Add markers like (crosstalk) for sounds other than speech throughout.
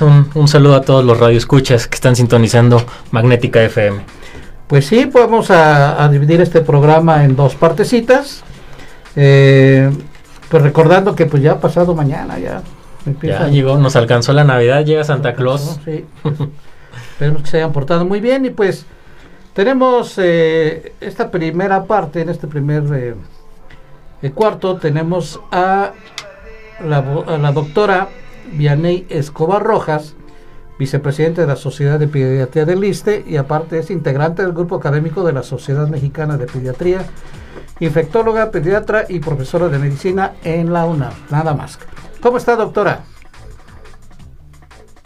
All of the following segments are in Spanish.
Luis, un, un saludo a todos los radioescuchas que están sintonizando Magnética FM. Pues sí, pues vamos a, a dividir este programa en dos partecitas. Eh, pues recordando que pues ya ha pasado mañana, ya. Ya llegó, nos alcanzó la Navidad, llega Santa Claus. Sí. (laughs) Esperemos que se hayan portado muy bien y pues tenemos eh, esta primera parte, en este primer eh, cuarto, tenemos a la, a la doctora Vianey Escobar Rojas, vicepresidente de la Sociedad de Pediatría del ISTE y aparte es integrante del grupo académico de la Sociedad Mexicana de Pediatría, infectóloga, pediatra y profesora de medicina en la UNAM. Nada más. ¿Cómo está, doctora?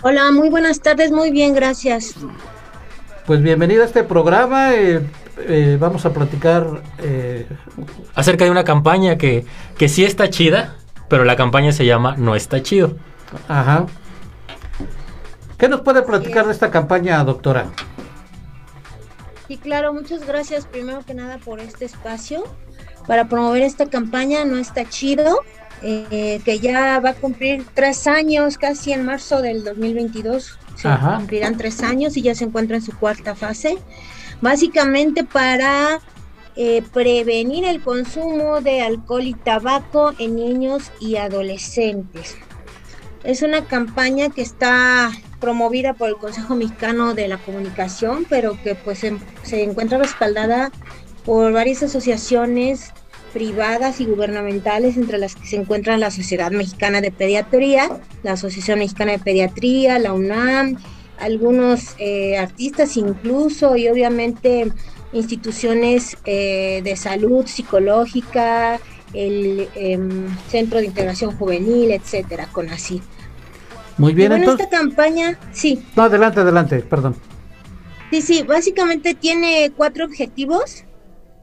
Hola, muy buenas tardes, muy bien, gracias. Pues bienvenida a este programa. Eh, eh, vamos a platicar eh, acerca de una campaña que, que sí está chida, pero la campaña se llama No está chido. Ajá. ¿Qué nos puede platicar de esta campaña, doctora? Sí, claro, muchas gracias primero que nada por este espacio para promover esta campaña. No está chido, eh, que ya va a cumplir tres años, casi en marzo del 2022. Se cumplirán tres años y ya se encuentra en su cuarta fase. Básicamente para eh, prevenir el consumo de alcohol y tabaco en niños y adolescentes. Es una campaña que está promovida por el Consejo Mexicano de la Comunicación, pero que pues se, se encuentra respaldada por varias asociaciones privadas y gubernamentales, entre las que se encuentran la Sociedad Mexicana de Pediatría, la Asociación Mexicana de Pediatría, la UNAM, algunos eh, artistas incluso y obviamente instituciones eh, de salud psicológica, el em, Centro de Integración Juvenil, etcétera, con así. Muy bien, entonces. esta campaña, sí. No, adelante, adelante, perdón. Sí, sí, básicamente tiene cuatro objetivos.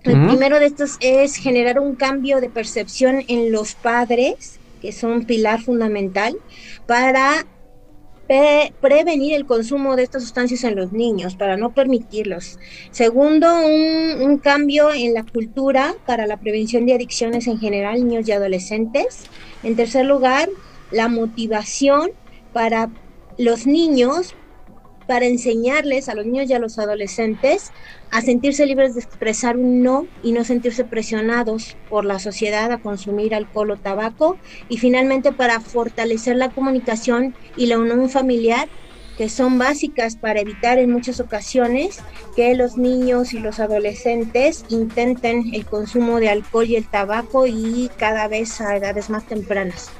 El primero de estos es generar un cambio de percepción en los padres, que son un pilar fundamental, para prevenir el consumo de estas sustancias en los niños, para no permitirlos. Segundo, un, un, cambio en la cultura para la prevención de adicciones en general, niños y adolescentes. En tercer lugar, la motivación para los niños, para enseñarles a los niños y a los adolescentes a sentirse libres de expresar un no y no sentirse presionados por la sociedad a consumir alcohol o tabaco. Y finalmente para fortalecer la comunicación y la unión familiar que son básicas para evitar en muchas ocasiones que los niños y los adolescentes intenten el consumo de alcohol y el tabaco y cada vez a edades más tempranas.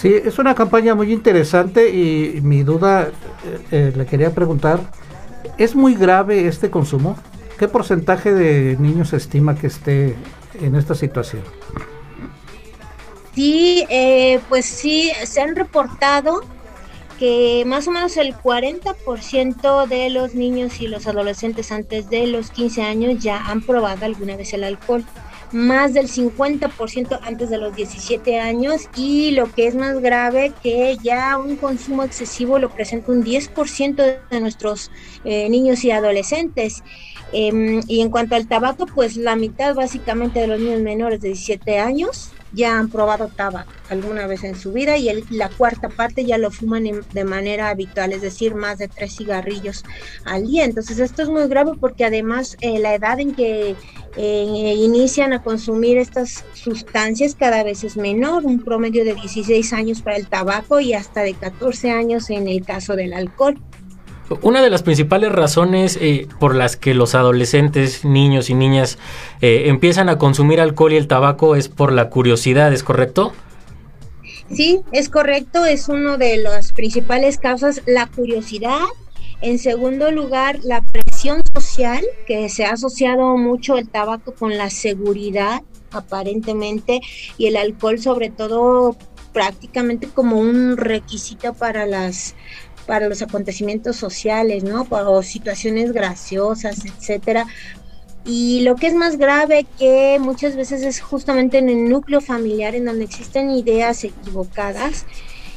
Sí, es una campaña muy interesante y mi duda eh, eh, le quería preguntar, ¿es muy grave este consumo? ¿Qué porcentaje de niños se estima que esté en esta situación? Sí, eh, pues sí, se han reportado que más o menos el 40% de los niños y los adolescentes antes de los 15 años ya han probado alguna vez el alcohol más del 50% antes de los 17 años y lo que es más grave que ya un consumo excesivo lo presenta un 10% de nuestros eh, niños y adolescentes. Em, y en cuanto al tabaco, pues la mitad básicamente de los niños menores de 17 años ya han probado tabaco alguna vez en su vida y la cuarta parte ya lo fuman de manera habitual, es decir, más de tres cigarrillos al día. Entonces esto es muy grave porque además eh, la edad en que eh, inician a consumir estas sustancias cada vez es menor, un promedio de 16 años para el tabaco y hasta de 14 años en el caso del alcohol. Una de las principales razones eh, por las que los adolescentes, niños y niñas eh, empiezan a consumir alcohol y el tabaco es por la curiosidad, ¿es correcto? Sí, es correcto, es una de las principales causas, la curiosidad. En segundo lugar, la presión social, que se ha asociado mucho el tabaco con la seguridad, aparentemente, y el alcohol sobre todo prácticamente como un requisito para las para los acontecimientos sociales, ¿no? O situaciones graciosas, etcétera. Y lo que es más grave que muchas veces es justamente en el núcleo familiar en donde existen ideas equivocadas,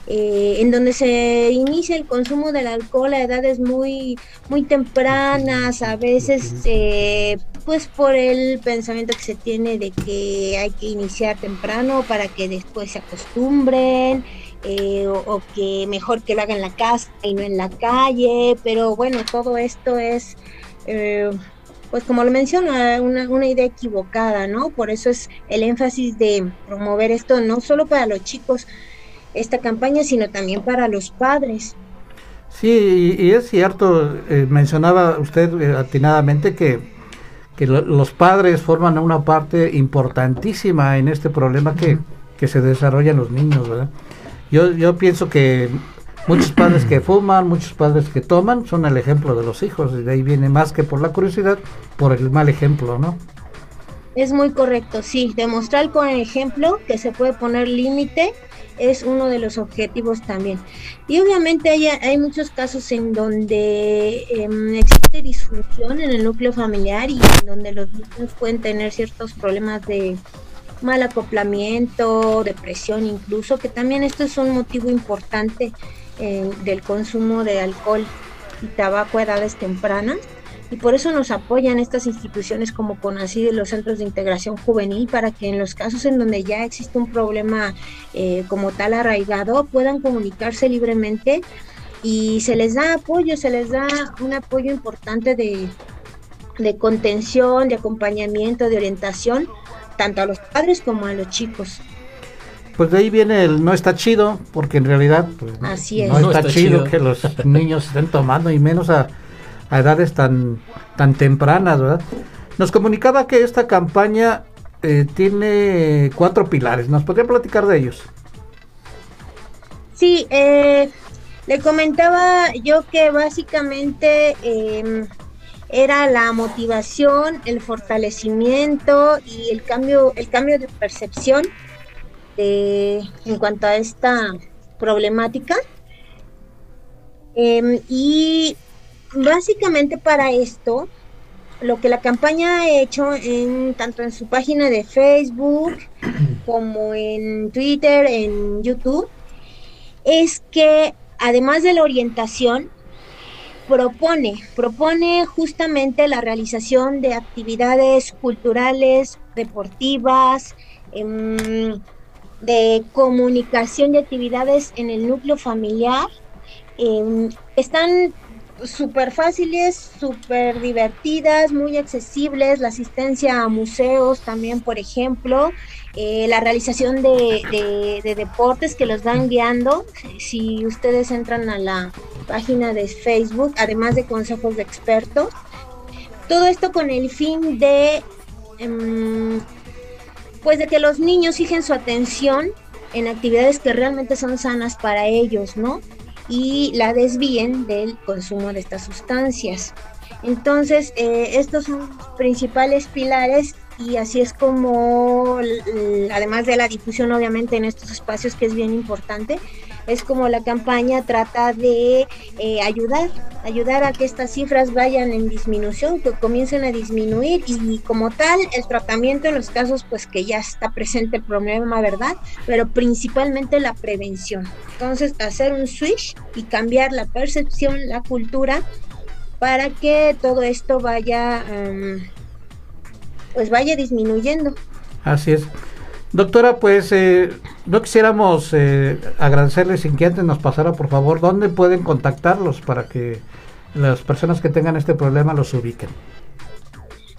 eh, en donde se inicia el consumo del alcohol a edades muy, muy tempranas, a veces eh, pues por el pensamiento que se tiene de que hay que iniciar temprano para que después se acostumbren eh, o, que mejor que lo haga en la casa y no en la calle, pero bueno, todo esto es, eh, pues como lo menciona, una, una, idea equivocada, ¿no? Por eso es el énfasis de promover esto no solo para los chicos, esta campaña, sino también para los padres. Sí, y, es cierto, eh, mencionaba usted atinadamente que que los padres forman una parte importantísima en este problema que, que se desarrolla en los niños, ¿verdad? Yo, yo pienso que muchos padres que fuman, muchos padres que toman, son el ejemplo de los hijos, y de ahí viene más que por la curiosidad, por el mal ejemplo, ¿no? Es muy correcto, sí, demostrar con el ejemplo que se puede poner límite es uno de los objetivos también. Y obviamente hay, hay muchos casos en donde em, existe disfunción en el núcleo familiar y en donde los niños pueden tener ciertos problemas de mal acoplamiento, depresión incluso, que también esto es un motivo importante eh, del consumo de alcohol y tabaco a edades tempranas. Y por eso nos apoyan estas instituciones como CONACYT y los centros de integración juvenil para que en los casos en donde ya existe un problema eh, como tal arraigado puedan comunicarse libremente y se les da apoyo, se les da un apoyo importante de, de contención, de acompañamiento, de orientación, tanto a los padres como a los chicos. Pues de ahí viene el no está chido, porque en realidad pues, no, está, chido que los (laughs) niños estén tomando y menos a a edades tan, tan tempranas, ¿verdad? Nos comunicaba que esta campaña eh, tiene cuatro pilares. ¿Nos podría platicar de ellos? Sí, eh, le comentaba yo que básicamente em, era la motivación, el fortalecimiento y el cambio, el cambio de percepción en cuanto a esta problemática. Em, y básicamente para esto, lo que la campaña ha hecho en tanto en su página de Facebook (clears throat) como en Twitter, en YouTube, es que además de la orientación, propone, propone justamente la realización de actividades culturales, deportivas, em, de comunicación de actividades en el núcleo familiar. Em, están súper fáciles, súper divertidas, muy accesibles, la asistencia a museos también, por ejemplo, eh, la realización de, deportes que los van guiando. Si ustedes entran a la página de Facebook, además de consejos de expertos, todo esto con el fin de, em, pues de que los niños fijen su atención en actividades que realmente son sanas para ellos, ¿no? y la desvíen del consumo de estas sustancias. Entonces, eh, estos son los principales pilares y así es como, además de la difusión obviamente en estos espacios que es bien importante, es como la campaña trata de eh, ayudar, ayudar a que estas cifras vayan en disminución, que comiencen a disminuir y como tal el tratamiento en los casos pues que ya está presente el problema, ¿verdad? Pero principalmente la prevención. Entonces hacer un switch y cambiar la percepción, la cultura para que todo esto vaya, pues vaya disminuyendo. Así es. Doctora, pues eh, no quisiéramos eh, agradecerle sin que antes nos pasara, por favor, dónde pueden contactarlos para que las personas que tengan este problema los ubiquen.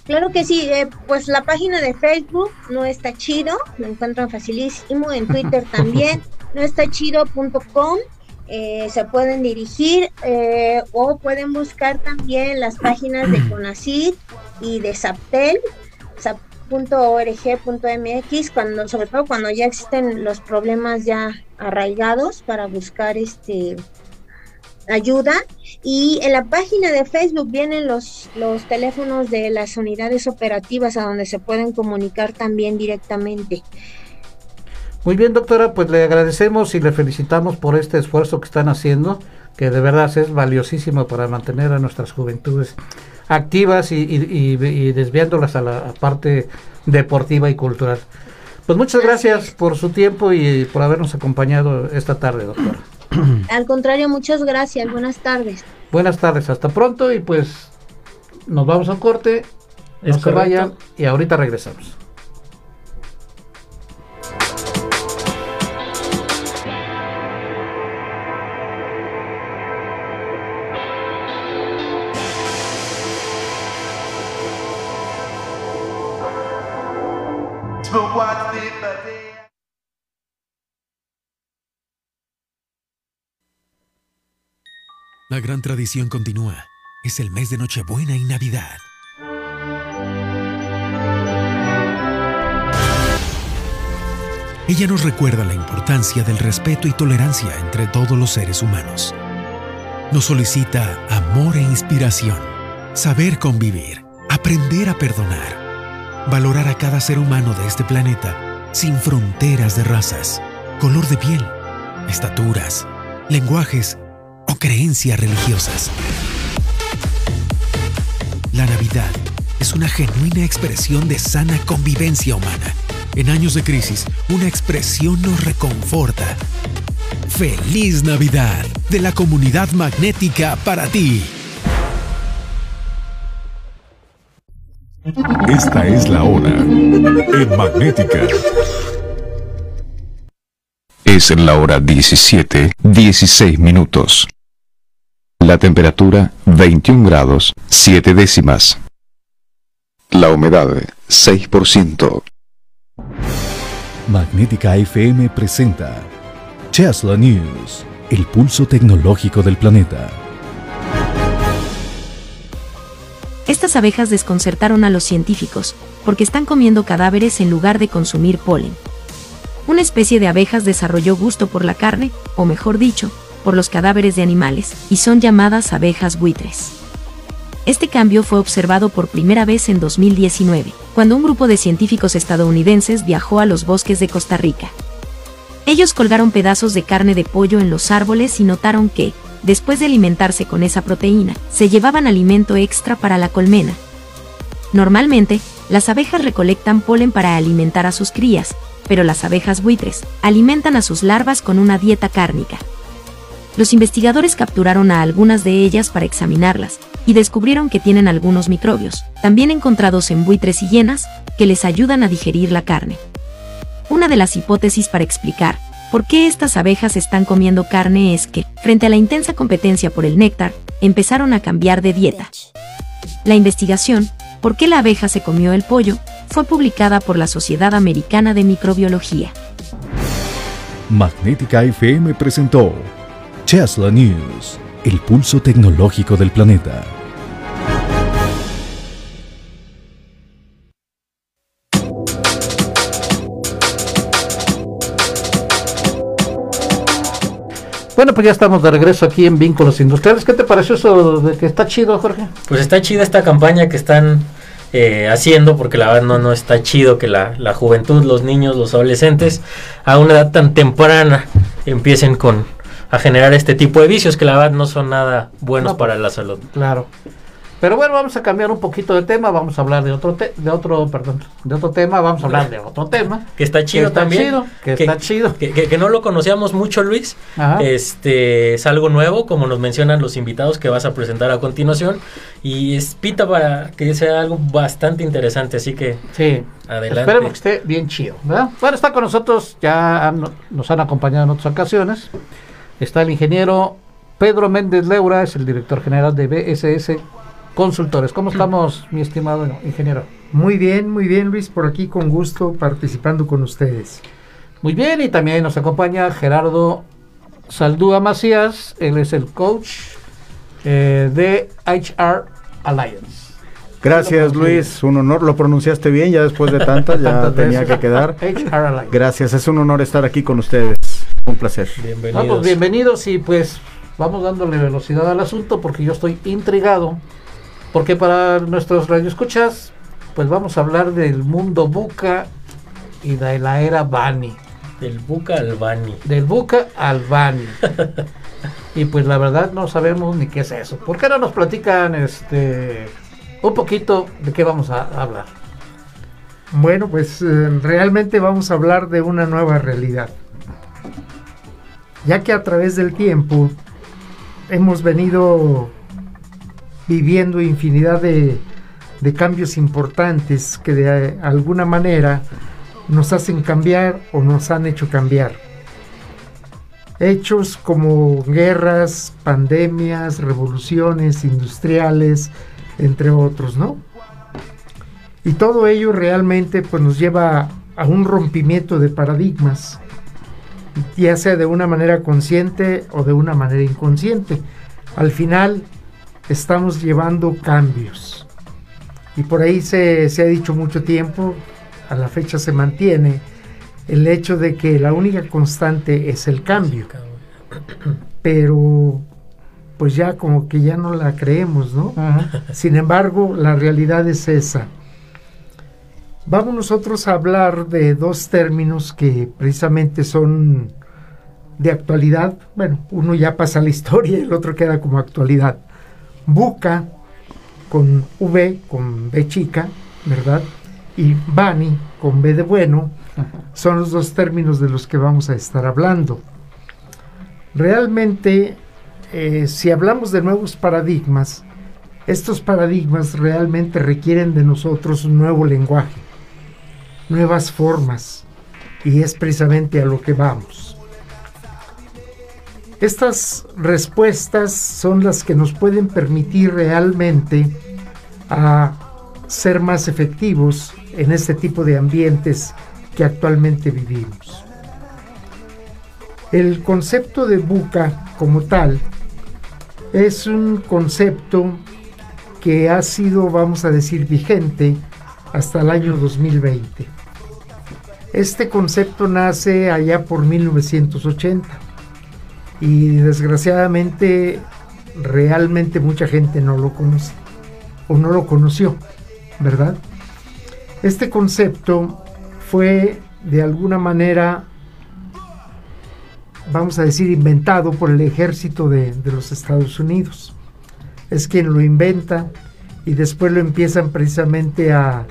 Claro que sí, eh, pues la página de Facebook no está chido, lo encuentran facilísimo, en Twitter (laughs) también, no está chido.com, eh, se pueden dirigir o pueden buscar también las páginas de (clears throat) Conacid y de Zaptel, .org.mx cuando sobre todo cuando ya existen los problemas ya arraigados para buscar este ayuda y en la página de Facebook vienen los los teléfonos de las unidades operativas a donde se pueden comunicar también directamente. Muy bien, doctora, pues le agradecemos y le felicitamos por este esfuerzo que están haciendo, que de verdad es valiosísimo para mantener a nuestras juventudes activas y, desviándolas a la parte deportiva y cultural. Pues muchas gracias por su tiempo y por habernos acompañado esta tarde, doctor. (clears throat) Al contrario, muchas gracias. Buenas tardes. Buenas tardes, hasta pronto y pues nos vamos a un corte. No se vayan y ahorita regresamos. La gran tradición continúa. Es el mes de Nochebuena y Navidad. Ella nos recuerda la importancia del respeto y tolerancia entre todos los seres humanos. Nos solicita amor e inspiración, saber convivir, aprender a perdonar, valorar a cada ser humano de este planeta sin fronteras de razas, color de piel, estaturas, lenguajes creencias religiosas. La Navidad es una genuina expresión de sana convivencia humana. En años de crisis, una expresión nos reconforta. ¡Feliz Navidad! De la comunidad magnética para ti. Esta es la hora en Magnética. Es la hora 17, 16 minutos. La temperatura 21 grados 7 décimas. La humedad 6%. Magnética FM presenta Tesla News, el pulso tecnológico del planeta. Estas abejas desconcertaron a los científicos, porque están comiendo cadáveres en lugar de consumir polen. Una especie de abejas desarrolló gusto por la carne, o mejor dicho, por los cadáveres de animales, y son llamadas abejas buitres. Este cambio fue observado por primera vez en 2019, cuando un grupo de científicos estadounidenses viajó a los bosques de Costa Rica. Ellos colgaron pedazos de carne de pollo en los árboles y notaron que, después de alimentarse con esa proteína, se llevaban alimento extra para la colmena. Normalmente, las abejas recolectan polen para alimentar a sus crías, pero las abejas buitres alimentan a sus larvas con una dieta cárnica. Los investigadores capturaron a algunas de ellas para examinarlas, y descubrieron que tienen algunos microbios, también encontrados en buitres y hienas, que les ayudan a digerir la carne. Una de las hipótesis para explicar por qué estas abejas están comiendo carne es que, frente a la intensa competencia por el néctar, empezaron a cambiar de dieta. La investigación, ¿Por qué la abeja se comió el pollo?, fue publicada por la Sociedad Americana de Microbiología. Magnética FM presentó Tesla News, el pulso tecnológico del planeta. Bueno, pues ya estamos de regreso aquí en Vínculos Industriales. ¿Qué te pareció eso de que está chido, Jorge? Pues está chida esta campaña que están eh, haciendo, porque la verdad no, no está chido que la, la juventud, los niños, los adolescentes, a una edad tan temprana empiecen con a generar este tipo de vicios que la verdad no son nada buenos No, para la salud. Claro. Pero bueno, vamos a cambiar un poquito de tema, vamos a hablar de otro te- de otro, perdón, de otro tema, vamos a hablar de otro tema. Que está chido está también. chido, que está chido. Que, que- que no lo conocíamos mucho, Luis. Ajá. Este es algo nuevo, como nos mencionan los invitados que vas a presentar a continuación. Y es pita para que sea algo bastante interesante. Así que Sí. adelante. Esperemos que esté bien chido, ¿verdad? Bueno, está con nosotros, ya han- nos han acompañado en otras ocasiones. Está el ingeniero Pedro Méndez Leura, es el director general de BSS Consultores. ¿Cómo estamos, mi estimado ingeniero? Muy bien, muy bien Luis, por aquí con gusto participando con ustedes. Muy bien, y también nos acompaña Gerardo Saldúa Macías, él es el coach eh, de HR Alliance. Gracias Luis, un honor, lo pronunciaste bien, ya después de tantas, (laughs) ya tenía que quedar. HR Alliance. Gracias, es un honor estar aquí con ustedes, un placer. Bienvenidos. Vamos, bienvenidos y pues vamos dándole velocidad al asunto porque yo estoy intrigado. Porque para nuestros radioescuchas, pues vamos a hablar del mundo buca y de la era Bani. El Buca Albani. Del buca al Bani. (laughs) y pues la verdad no sabemos ni qué es eso. ¿Por qué no nos platican este un poquito de qué vamos a hablar? Bueno, pues eh, realmente vamos a hablar de una nueva realidad. Ya que a través del tiempo hemos venido viviendo infinidad de, cambios importantes que de alguna manera nos hacen cambiar o nos han hecho cambiar. Hechos como guerras, pandemias, revoluciones industriales, entre otros, ¿no? Y todo ello realmente pues nos lleva a un rompimiento de paradigmas, ya sea de una manera consciente o de una manera inconsciente. Al final estamos llevando cambios. Y por ahí se, se ha dicho mucho tiempo, a la fecha se mantiene, el hecho de que la única constante es el cambio. Pero pues ya como que ya no la creemos, ¿no? Sin embargo, la realidad es esa. Vamos nosotros a hablar de dos términos que precisamente son de actualidad. Bueno, uno ya pasa a la historia y el otro queda como actualidad. Buca con V, con B chica, ¿verdad? Y Bani con B de bueno, son los dos términos de los que vamos a estar hablando. Realmente, eh, si hablamos de nuevos paradigmas, estos paradigmas realmente requieren de nosotros un nuevo lenguaje, nuevas formas, y es precisamente a lo que vamos. Estas respuestas son las que nos pueden permitir realmente a ser más efectivos en este tipo de ambientes que actualmente vivimos. El concepto de buca como tal es un concepto que ha sido, vamos a decir, vigente hasta el año 2020. Este concepto nace allá por 1980 y desgraciadamente realmente mucha gente no lo conoce o no lo conoció, ¿verdad? Este concepto fue de alguna manera, vamos a decir, inventado por el ejército de, los Estados Unidos. Es quien lo inventa y después lo empiezan precisamente a,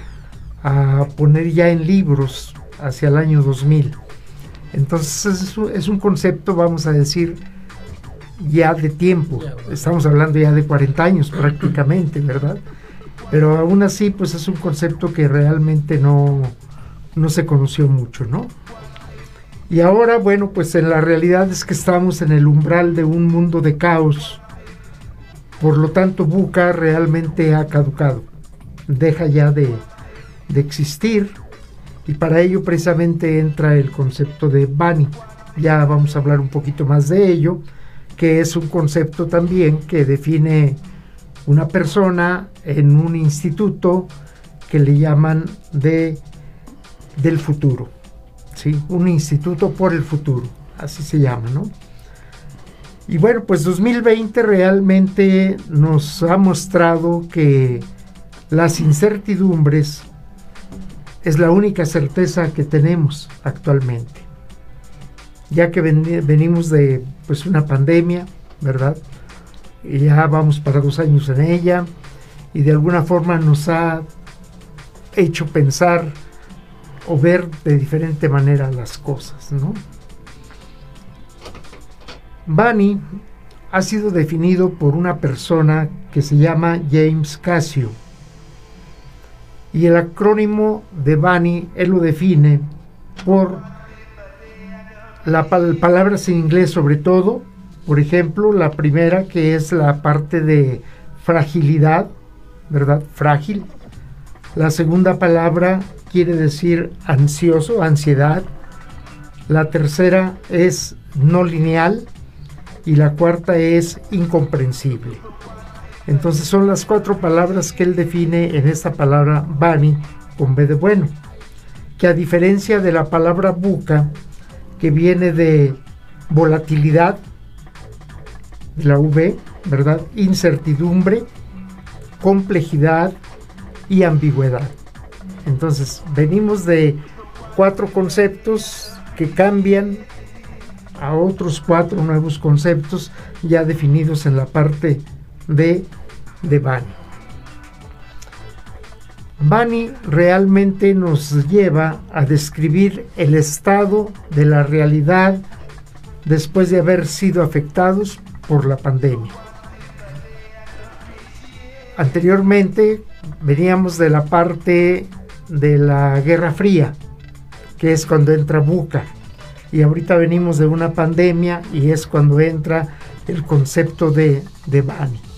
a poner ya en libros hacia el año 2000. Entonces es, un concepto, vamos a decir, ya de tiempo. Estamos hablando ya de 40 años prácticamente, ¿verdad? Pero aún así, pues es un concepto que realmente no, no se conoció mucho, ¿no? Y ahora, bueno, pues en la realidad es que estamos en el umbral de un mundo de caos. Por lo tanto, Buca realmente ha caducado. Deja ya de, de existir y para ello precisamente entra el concepto de Bani. Ya vamos a hablar un poquito más de ello, que es un concepto también que define una persona en un instituto que le llaman de del futuro. ¿sí? Un instituto por el futuro, así se llama, ¿no? Y bueno, pues 2020 realmente nos ha mostrado que las incertidumbres es la única certeza que tenemos actualmente. Ya que venimos de pues una pandemia, ¿verdad? Y ya vamos para dos años en ella y de alguna forma nos ha hecho pensar o ver de diferente manera las cosas, ¿no? Bani ha sido definido por una persona que se llama James Casio y el acrónimo de Bani, él lo define por las palabras en inglés sobre todo, por ejemplo, la primera que es la parte de fragilidad, ¿verdad? Frágil. La segunda palabra quiere decir ansioso, ansiedad. La tercera es no lineal y la cuarta es incomprensible. Entonces son las cuatro palabras que él define en esta palabra Bani con B de bueno, que a diferencia de la palabra buca, que viene de volatilidad, la V, ¿verdad? Incertidumbre, complejidad y ambigüedad. Entonces, venimos de cuatro conceptos que cambian a otros cuatro nuevos conceptos ya definidos en la parte de, de Bani. Bani realmente nos lleva a describir el estado de la realidad después de haber sido afectados por la pandemia. Anteriormente veníamos de la parte de la Guerra Fría, que es cuando entra Buca, y ahorita venimos de una pandemia y es cuando entra el concepto de, de Bani.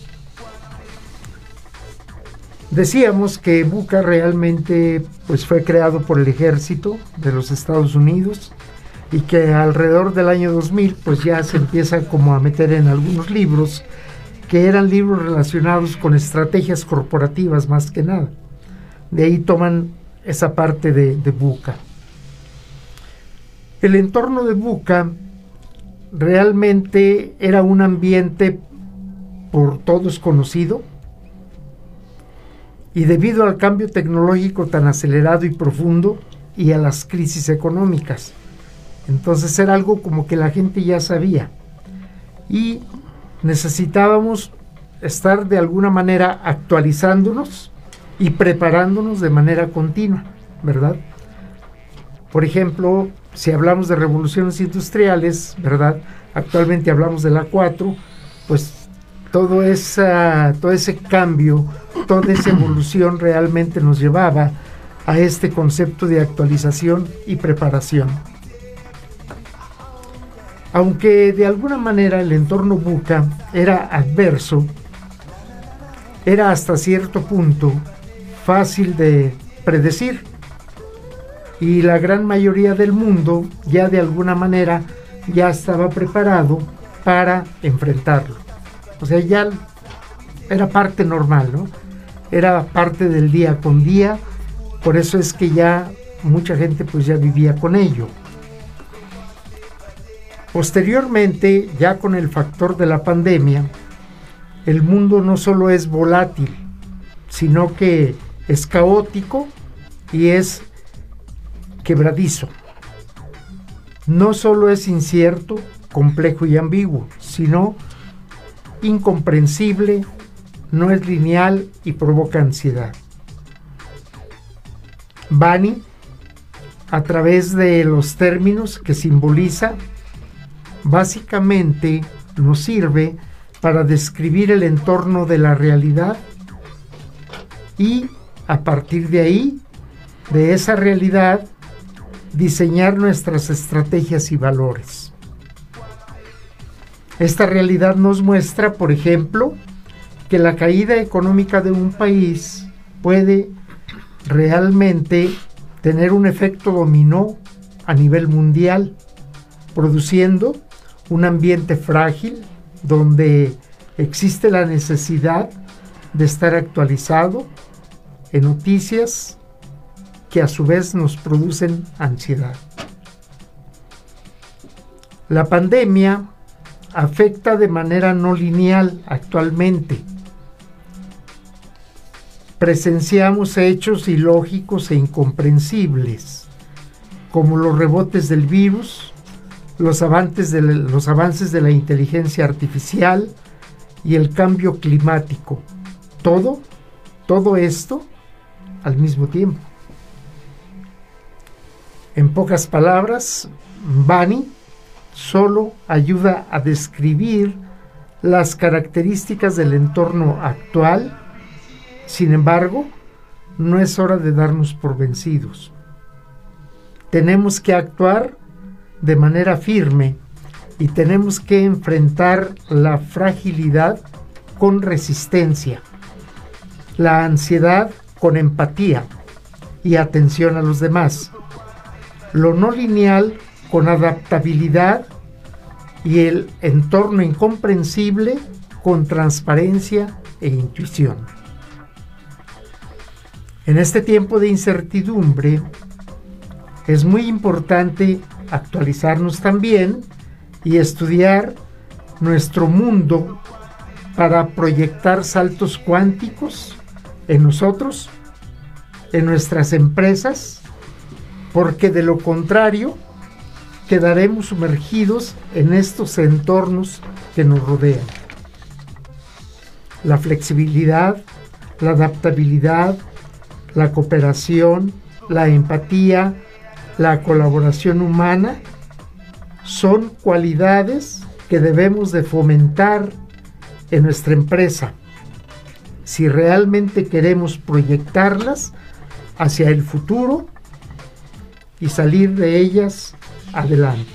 Decíamos que Buca realmente pues, fue creado por el ejército de los Estados Unidos y que alrededor del año 2000 pues ya se empieza como a meter en algunos libros que eran libros relacionados con estrategias corporativas más que nada. De ahí toman esa parte de, de Buca. El entorno de Buca realmente era un ambiente por todos conocido y debido al cambio tecnológico tan acelerado y profundo y a las crisis económicas. Entonces era algo como que la gente ya sabía y necesitábamos estar de alguna manera actualizándonos y preparándonos de manera continua, ¿verdad? Por ejemplo, si hablamos de revoluciones industriales, ¿verdad? Actualmente hablamos de la 4, pues todo, esa, todo ese cambio, toda esa (clears throat) evolución realmente nos llevaba a este concepto de actualización y preparación. Aunque de alguna manera el entorno buca era adverso, era hasta cierto punto fácil de predecir y la gran mayoría del mundo ya de alguna manera ya estaba preparado para enfrentarlo. O sea, ya era parte normal, ¿no? Era parte del día con día, por eso es que ya mucha gente pues ya vivía con ello. Posteriormente, ya con el factor de la pandemia, el mundo no solo es volátil, sino que es caótico y es quebradizo. No solo es incierto, complejo y ambiguo, sino incomprensible, no es lineal y provoca ansiedad. Bani, a través de los términos que simboliza, básicamente nos sirve para describir el entorno de la realidad y a partir de ahí, de esa realidad, diseñar nuestras estrategias y valores. Esta realidad nos muestra, por ejemplo, que la caída económica de un país puede realmente tener un efecto dominó a nivel mundial, produciendo un ambiente frágil donde existe la necesidad de estar actualizado en noticias, que a su vez nos producen ansiedad. La pandemia afecta de manera no lineal actualmente. Presenciamos hechos ilógicos e incomprensibles, como los rebotes del virus, los avances de, los avances de la inteligencia artificial y el cambio climático. Todo, todo esto al mismo tiempo. En pocas palabras, Bani solo ayuda a describir las características del entorno actual, sin embargo, no es hora de darnos por vencidos. Tenemos que actuar de manera firme y tenemos que enfrentar la fragilidad con resistencia, la ansiedad con empatía y atención a los demás lo no lineal con adaptabilidad y el entorno incomprensible con transparencia e intuición. En este tiempo de incertidumbre es muy importante actualizarnos también y estudiar nuestro mundo para proyectar saltos cuánticos en nosotros, en nuestras empresas porque de lo contrario quedaremos sumergidos en estos entornos que nos rodean. La flexibilidad, la adaptabilidad, la cooperación, la empatía, la colaboración humana son cualidades que debemos de fomentar en nuestra empresa si realmente queremos proyectarlas hacia el futuro y salir de ellas adelante.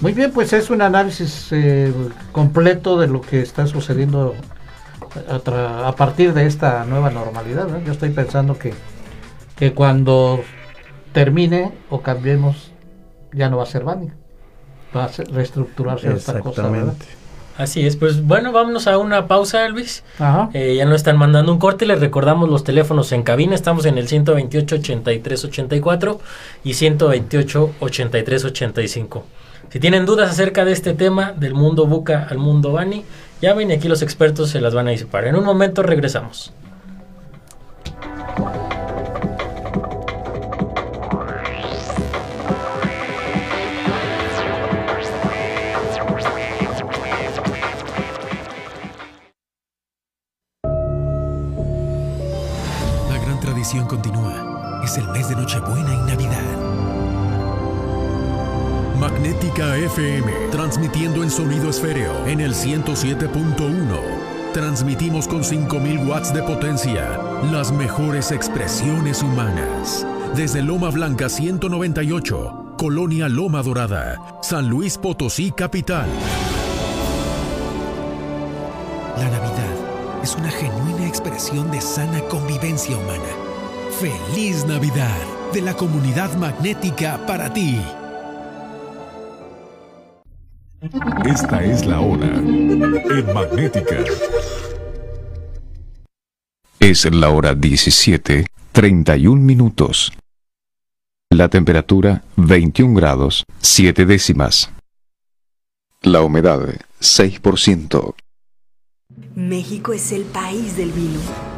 Muy bien, pues es un análisis eh, completo de lo que está sucediendo a, a partir de esta nueva normalidad. ¿no? Yo estoy pensando que, que cuando termine o cambiemos, ya no va a ser Bani. Va a ser- reestructurarse esta cosa. Así es, pues bueno, vámonos a una pausa, Luis. Ajá. Eh, ya nos están mandando un corte, les recordamos los teléfonos en cabina, estamos en el 128 83 84 y 128 83 85. Si tienen dudas acerca de este tema, del mundo buca al mundo bani, llamen y aquí los expertos se las van a disipar. En un momento regresamos. FM, transmitiendo en sonido esféreo en el 107.1. Transmitimos con 5000 watts de potencia las mejores expresiones humanas. Desde Loma Blanca 198, Colonia Loma Dorada, San Luis Potosí Capital. La Navidad es una genuina expresión de sana convivencia humana. ¡Feliz Navidad! De la comunidad magnética para ti. Esta es la hora en Magnética. Es la hora 17, 31 minutos. La temperatura 21 grados 7 décimas. La humedad 6%. México es el país del vino.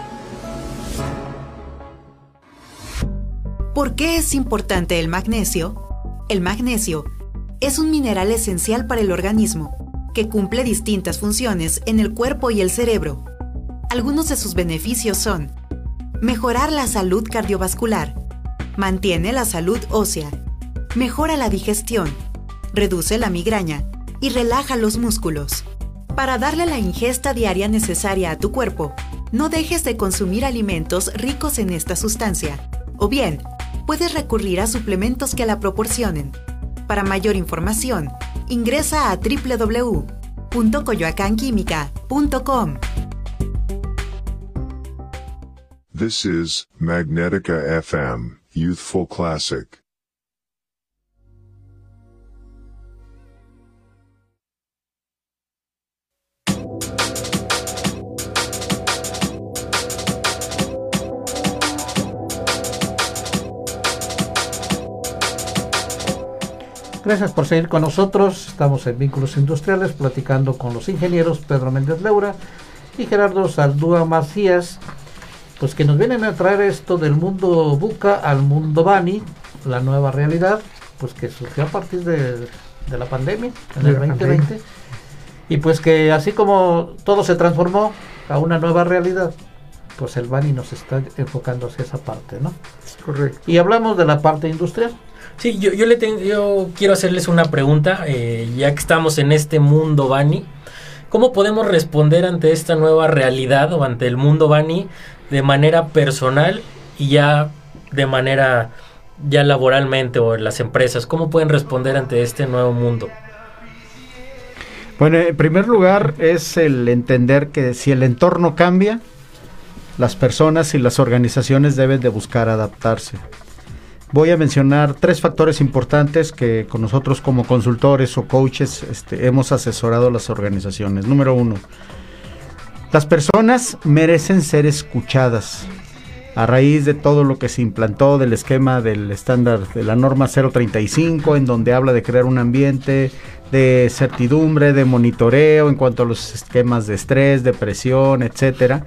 ¿Por qué es importante el magnesio? El magnesio es un mineral esencial para el organismo, que cumple distintas funciones en el cuerpo y el cerebro. Algunos de sus beneficios son mejorar la salud cardiovascular, mantiene la salud ósea, mejora la digestión, reduce la migraña y relaja los músculos. Para darle la ingesta diaria necesaria a tu cuerpo, no dejes de consumir alimentos ricos en esta sustancia, o bien, puedes recurrir a suplementos que la proporcionen. Para mayor información, ingresa a www.coyoacanquímica.com. This is Magnetica FM, Youthful Classic. Gracias por seguir con nosotros. Estamos en Vínculos Industriales platicando con los ingenieros Pedro Méndez Leura y Gerardo Saldúa Macías, pues que nos vienen a traer esto del mundo Buca al mundo Bani, la nueva realidad, pues que surgió a partir de, de la pandemia, en el De la 2020. pandemia. Y pues que así como todo se transformó a una nueva realidad, pues el Bani nos está enfocando hacia esa parte, ¿no? Correcto. Y hablamos de la parte industrial. Sí, yo, yo, le tengo, yo quiero hacerles una pregunta, eh, ya que estamos en este mundo Bani. ¿Cómo podemos responder ante esta nueva realidad o ante el mundo Bani de manera personal y ya de manera ya laboralmente o en las empresas? ¿Cómo pueden responder ante este nuevo mundo? Bueno, en primer lugar es el entender que si el entorno cambia, las personas y las organizaciones deben de buscar adaptarse. Voy a mencionar tres factores importantes que con nosotros como consultores o coaches este, hemos asesorado a las organizaciones. Número uno, las personas merecen ser escuchadas. A raíz de todo lo que se implantó del esquema del estándar de la norma 035, en donde habla de crear un ambiente de certidumbre, de monitoreo en cuanto a los esquemas de estrés, depresión, etcétera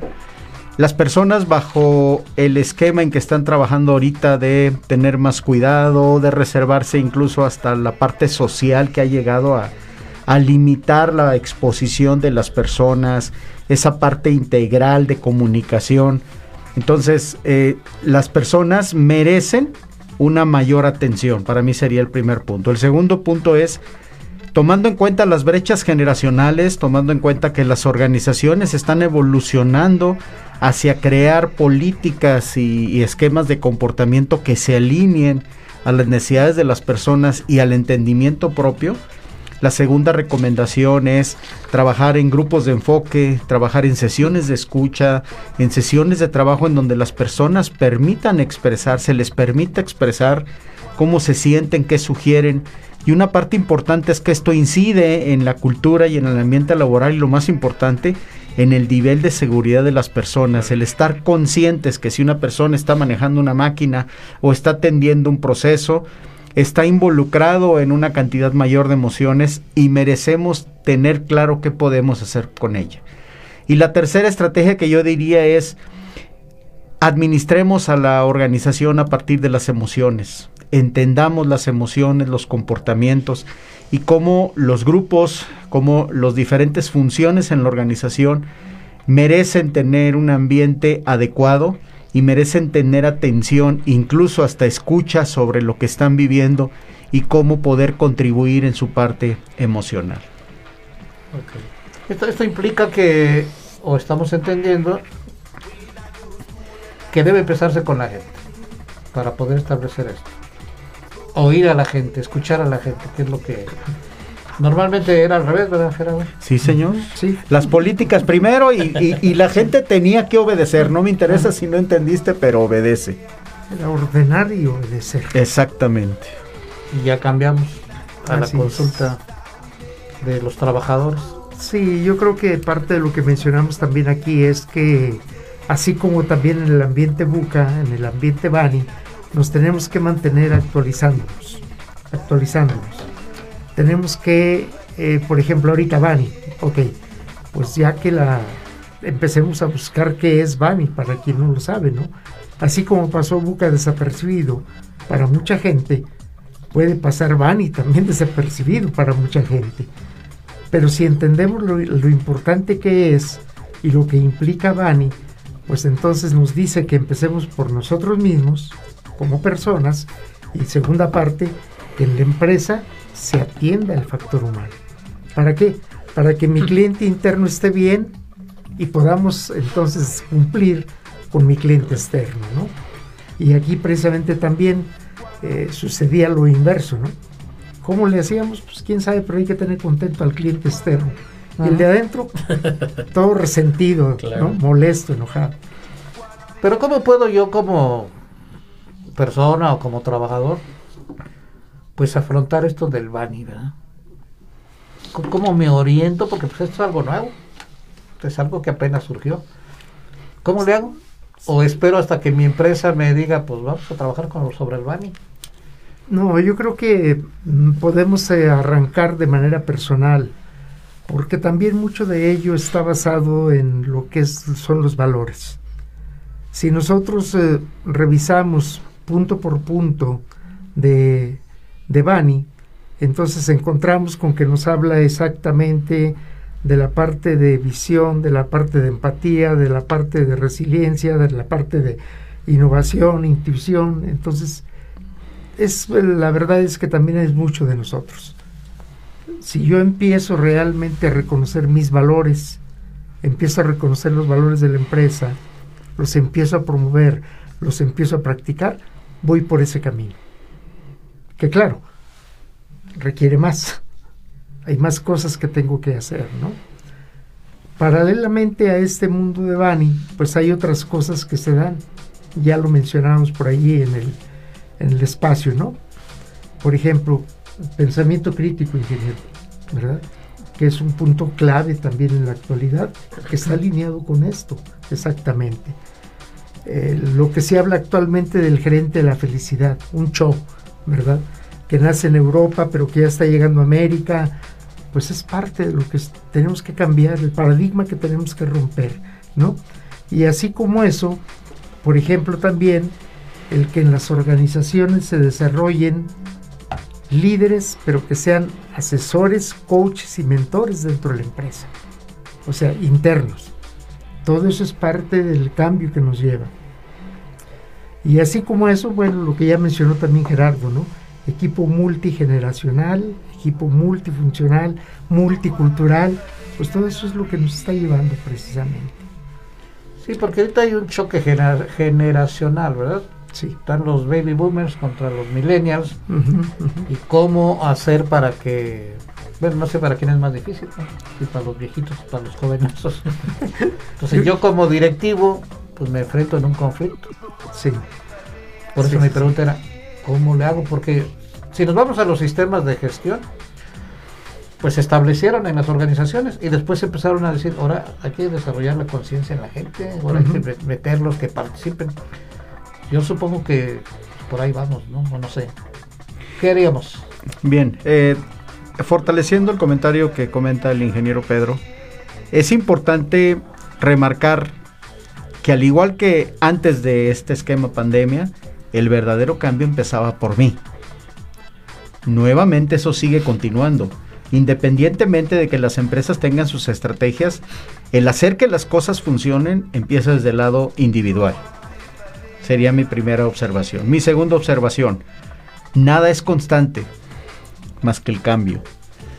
las personas bajo el esquema en que están trabajando ahorita de tener más cuidado, de reservarse incluso hasta la parte social que ha llegado a, limitar la exposición de las personas, esa parte integral de comunicación, Entonces, eh, las personas merecen una mayor atención. Para mí sería el primer punto. El segundo punto es tomando en cuenta las brechas generacionales, tomando en cuenta que las organizaciones están evolucionando hacia crear políticas y, esquemas de comportamiento que se alineen a las necesidades de las personas y al entendimiento propio. La segunda recomendación es trabajar en grupos de enfoque, trabajar en sesiones de escucha, en sesiones de trabajo en donde las personas permitan expresarse, les permita expresar cómo se sienten, qué sugieren. Y una parte importante es que esto incide en la cultura y en el ambiente laboral y lo más importante, en el nivel de seguridad de las personas, el estar conscientes que si una persona está manejando una máquina o está atendiendo un proceso, está involucrado en una cantidad mayor de emociones y merecemos tener claro qué podemos hacer con ella. Y la tercera estrategia que yo diría es administremos a la organización a partir de las emociones, entendamos las emociones, los comportamientos y cómo los grupos, cómo las diferentes funciones en la organización merecen tener un ambiente adecuado y merecen tener atención, incluso hasta escucha sobre lo que están viviendo y cómo poder contribuir en su parte emocional. Esto implica que, o estamos entendiendo, que debe empezarse con la gente para poder establecer esto. Oír a la gente, escuchar a la gente, que es lo que Normalmente era al revés, ¿verdad, Gerardo? Sí, señor. Sí. Las políticas primero y, y, y, la gente tenía que obedecer. No me interesa si no entendiste, pero obedece. Era ordenar y obedecer. Exactamente. Y ya cambiamos a Así la consulta es. de los trabajadores. Sí, yo creo que parte de lo que mencionamos también aquí es que, así como también en el ambiente buca, en el ambiente bani, nos tenemos que mantener actualizándonos. Actualizándonos tenemos que, eh, por ejemplo, ahorita Bani, ok, pues ya que la empecemos a buscar qué es Bani, para quien no lo sabe, ¿no? Así como pasó Buca desapercibido para mucha gente, puede pasar Bani también (laughs) desapercibido para mucha gente. Pero si entendemos lo, lo importante que es y lo que implica Bani, pues entonces nos dice que empecemos por nosotros mismos, como personas, y segunda parte, que en la empresa se atienda el factor humano. ¿Para qué? Para que mi cliente interno esté bien y podamos entonces cumplir con mi cliente externo, ¿no? Y aquí precisamente también eh, sucedía lo inverso, ¿no? ¿Cómo le hacíamos? Pues quién sabe, pero hay que tener contento al cliente externo. Y el de adentro, todo resentido, claro. ¿no? molesto, enojado. Pero ¿cómo puedo yo como persona o como trabajador pues afrontar esto del Bani, ¿verdad? ¿Cómo me oriento? Porque pues esto es algo nuevo, es algo que apenas surgió. ¿Cómo le hago? ¿O espero hasta que mi empresa me diga, pues vamos a trabajar con, sobre el Bani? No, yo creo que podemos eh, arrancar de manera personal, porque también mucho de ello está basado en lo que es, son los valores. Si nosotros eh, revisamos punto por punto de de Bani, entonces encontramos con que nos habla exactamente de la parte de visión, de la parte de empatía, de la parte de resiliencia, de la parte de innovación, intuición. Entonces, es, la verdad es que también es mucho de nosotros. Si yo empiezo realmente a reconocer mis valores, empiezo a reconocer los valores de la empresa, los empiezo a promover, los empiezo a practicar, voy por ese camino que claro, requiere más. Hay más cosas que tengo que hacer, ¿no? Paralelamente a este mundo de Bani, pues hay otras cosas que se dan. Ya lo mencionamos por ahí en el, en el espacio, ¿no? Por ejemplo, pensamiento crítico, ingeniero, ¿verdad? Que es un punto clave también en la actualidad, que está alineado con esto, exactamente. Eh, lo que se habla actualmente del gerente de la felicidad, un show, ¿verdad? Que nace en Europa, pero que ya está llegando a América, pues es parte de lo que tenemos que cambiar, el paradigma que tenemos que romper, ¿no? Y así como eso, por ejemplo, también el que en las organizaciones se desarrollen líderes, pero que sean asesores, coaches y mentores dentro de la empresa, o sea, internos. Todo eso es parte del cambio que nos lleva. Y así como eso, bueno, lo que ya mencionó también Gerardo, ¿no? Equipo multigeneracional, equipo multifuncional, multicultural, pues todo eso es lo que nos está llevando precisamente. Sí, porque ahorita hay un choque gener- generacional, ¿verdad? Sí. Están los baby boomers contra los millennials y cómo hacer para que, bueno, no sé para quién es más difícil, ¿no? si para los viejitos, para los jóvenes. (laughs) Entonces yo como directivo, pues me enfrento en un conflicto. Sí. Por eso Sí, mi sí, pregunta era, ¿cómo le hago? Porque si nos vamos a los sistemas de gestión, pues se establecieron en las organizaciones y después empezaron a decir, ahora hay que desarrollar la conciencia en la gente, ahora hay que meterlos que participen. Yo supongo que por ahí vamos, ¿no? O no sé. ¿Qué haríamos? Bien, eh, fortaleciendo el comentario que comenta el ingeniero Pedro, es importante remarcar que al igual que antes de este esquema pandemia, el verdadero cambio empezaba por mí. Nuevamente eso sigue continuando. Independientemente de que las empresas tengan sus estrategias, el hacer que las cosas funcionen empieza desde el lado individual. Sería mi primera observación. Mi segunda observación, nada es constante más que el cambio.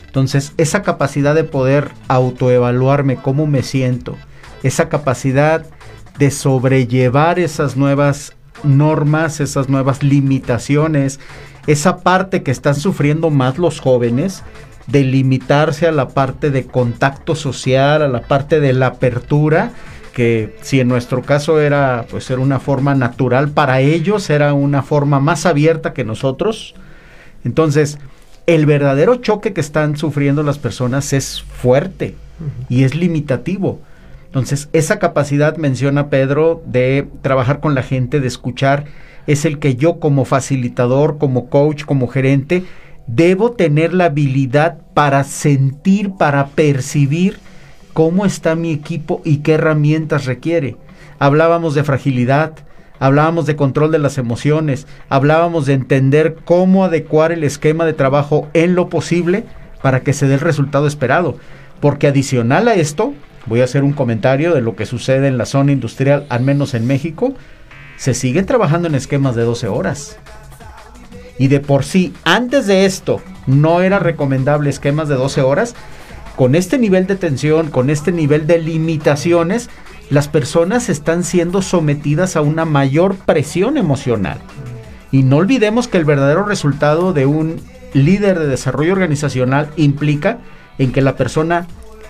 Entonces, esa capacidad de poder autoevaluarme cómo me siento, esa capacidad de sobrellevar esas nuevas normas, esas nuevas limitaciones, esa parte que están sufriendo más los jóvenes, de limitarse a la parte de contacto social, a la parte de la apertura, que si en nuestro caso era pues era una forma natural para ellos, era una forma más abierta que nosotros. Entonces, el verdadero choque que están sufriendo las personas es fuerte y es limitativo. Entonces, esa capacidad, menciona Pedro, de trabajar con la gente, de escuchar, es el que yo como facilitador, como coach, como gerente, debo tener la habilidad para sentir, para percibir cómo está mi equipo y qué herramientas requiere. Hablábamos de fragilidad, hablábamos de control de las emociones, hablábamos de entender cómo adecuar el esquema de trabajo en lo posible para que se dé el resultado esperado. Porque adicional a esto, voy a hacer un comentario de lo que sucede en la zona industrial, al menos en México, se sigue trabajando en esquemas de 12 horas. Y de por sí, antes de esto, no era recomendable esquemas de 12 horas. Con este nivel de tensión, con este nivel de limitaciones, las personas están siendo sometidas a una mayor presión emocional. Y no olvidemos que el verdadero resultado de un líder de desarrollo organizacional implica en que la persona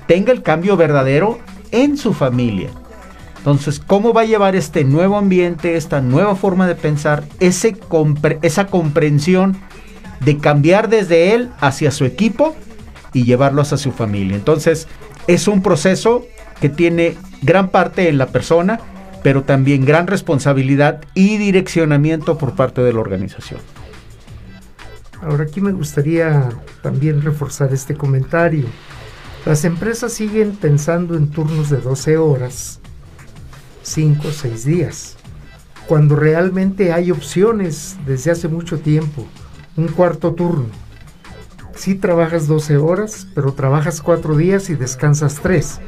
tenga el cambio verdadero en su familia. Entonces, ¿cómo va a llevar este nuevo ambiente, esta nueva forma de pensar, ese esa comprensión de cambiar desde él hacia su equipo y llevarlo hacia su familia? Entonces, es un proceso que tiene gran parte en la persona, pero también gran responsabilidad y direccionamiento por parte de la organización. Ahora aquí me gustaría también reforzar este comentario. Las empresas siguen pensando en turnos de 12 horas, 5 o 6 días, cuando realmente hay opciones desde hace mucho tiempo. Un cuarto turno. Sí trabajas 12 horas, pero trabajas 4 días y descansas 3.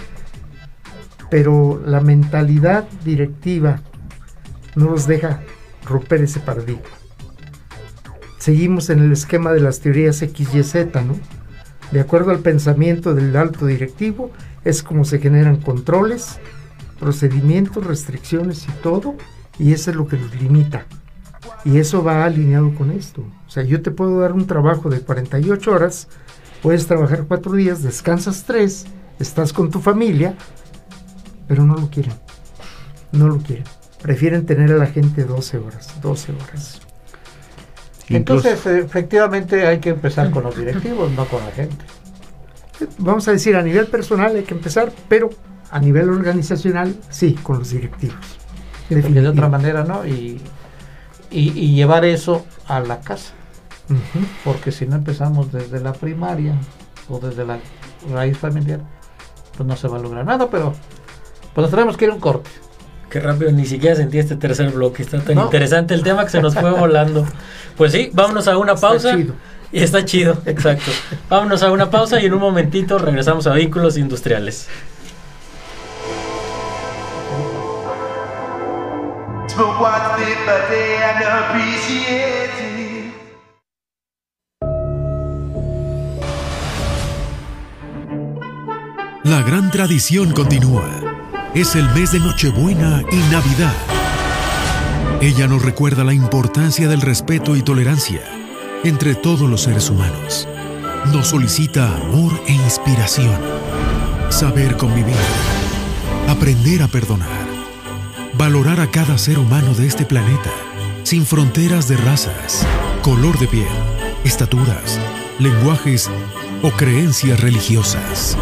Pero la mentalidad directiva no nos deja romper ese paradigma seguimos en el esquema de las teorías X, Y, Z, ¿no? De acuerdo al pensamiento del alto directivo, es como se generan controles, procedimientos, restricciones y todo, y eso es lo que nos limita. Y eso va alineado con esto. O sea, yo te puedo dar un trabajo de 48 horas, puedes trabajar 4 días, descansas 3, estás con tu familia, pero no lo quieren. No lo quieren. Prefieren tener a la gente 12 horas, 12 horas. Entonces, efectivamente hay que empezar con los directivos, no con la gente. Vamos a decir, a nivel personal hay que empezar, pero a nivel organizacional, sí, con los directivos. Sí, porque de otra manera, ¿no? Y, y, y llevar eso a la casa. Porque si no empezamos desde la primaria o desde la raíz familiar, pues no se va a lograr nada, pero pues nos tenemos que ir a un corte. Qué rápido, ni siquiera sentí este tercer bloque. Está tan No. interesante el tema que se nos fue (laughs) volando. Pues sí, vámonos a una pausa. chido. Y está chido, exacto. Vámonos a una pausa y en un momentito regresamos a vehículos industriales. La gran tradición continúa. Es el mes de Nochebuena y Navidad. Ella nos recuerda la importancia del respeto y tolerancia entre todos los seres humanos. Nos solicita amor e inspiración. Saber convivir. Aprender a perdonar. Valorar a cada ser humano de este planeta, sin fronteras de razas, color de piel, estaturas, lenguajes o creencias religiosas.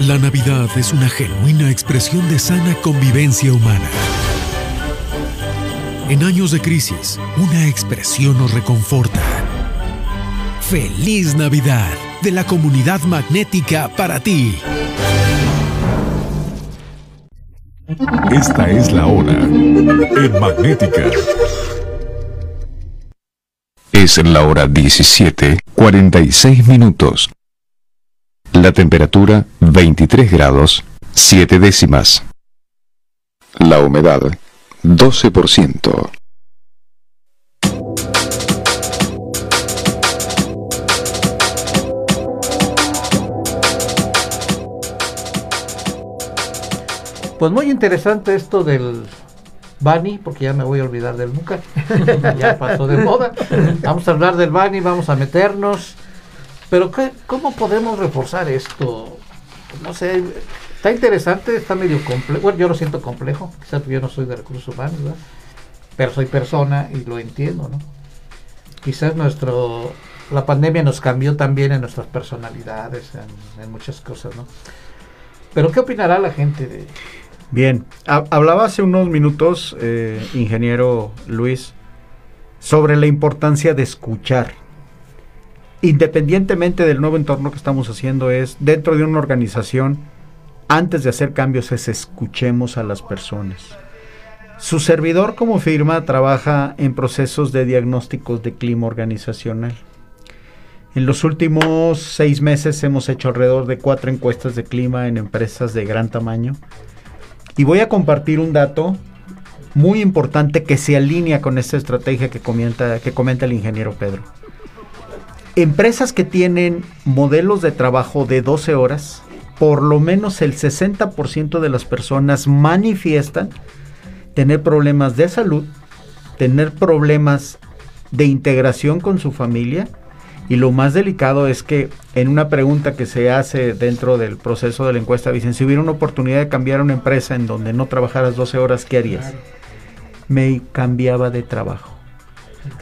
La Navidad es una genuina expresión de sana convivencia humana. En años de crisis, una expresión nos reconforta. Feliz Navidad de la comunidad magnética para ti. Esta es la hora en Magnética. Es la hora 17, 46 minutos. La temperatura 23 grados, 7 décimas. La humedad 12%. Pues muy interesante esto del Bani, porque ya me voy a olvidar del Muca. (laughs) ya pasó de moda. Vamos a hablar del Bani, vamos a meternos. Pero ¿qué, ¿cómo podemos reforzar esto? No sé, está interesante, está medio complejo. Bueno, yo lo siento complejo, quizás yo no soy de recursos humanos, ¿verdad? pero soy persona y lo entiendo, ¿no? Quizás nuestro, la pandemia nos cambió también en nuestras personalidades, en, muchas cosas, ¿no? Pero ¿qué opinará la gente de, Bien, ha- hablaba hace unos minutos, eh, ingeniero Luis, sobre la importancia de escuchar. Independientemente del nuevo entorno que estamos haciendo, es dentro de una organización, antes de hacer cambios, es escuchemos a las personas. Su servidor como firma trabaja en procesos de diagnósticos de clima organizacional. En los últimos seis meses hemos hecho alrededor de cuatro encuestas de clima en empresas de gran tamaño. Y voy a compartir un dato muy importante que se alinea con esta estrategia que comenta, que comenta el ingeniero Pedro. Empresas que tienen modelos de trabajo de 12 horas, por lo menos el 60% de las personas manifiestan tener problemas de salud, tener problemas de integración con su familia y lo más delicado es que en una pregunta que se hace dentro del proceso de la encuesta dicen, si hubiera una oportunidad de cambiar una empresa en donde no trabajaras 12 horas, ¿qué harías? Me cambiaba de trabajo.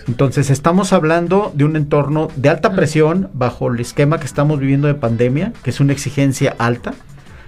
Entonces estamos hablando de un entorno de alta presión bajo el esquema que estamos viviendo de pandemia, que es una exigencia alta,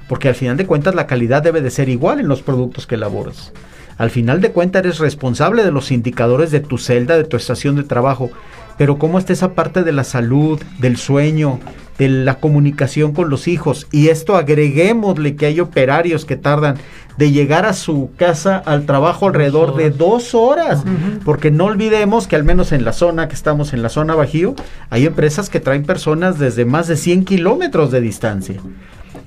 porque al final de cuentas la calidad debe de ser igual en los productos que elaboras. Al final de cuentas eres responsable de los indicadores de tu celda, de tu estación de trabajo, pero cómo está esa parte de la salud, del sueño, de la comunicación con los hijos. Y esto agreguémosle que hay operarios que tardan de llegar a su casa al trabajo alrededor de dos horas. Porque no olvidemos que al menos en la zona, que estamos en la zona Bajío, hay empresas que traen personas desde más de 100 kilómetros de distancia.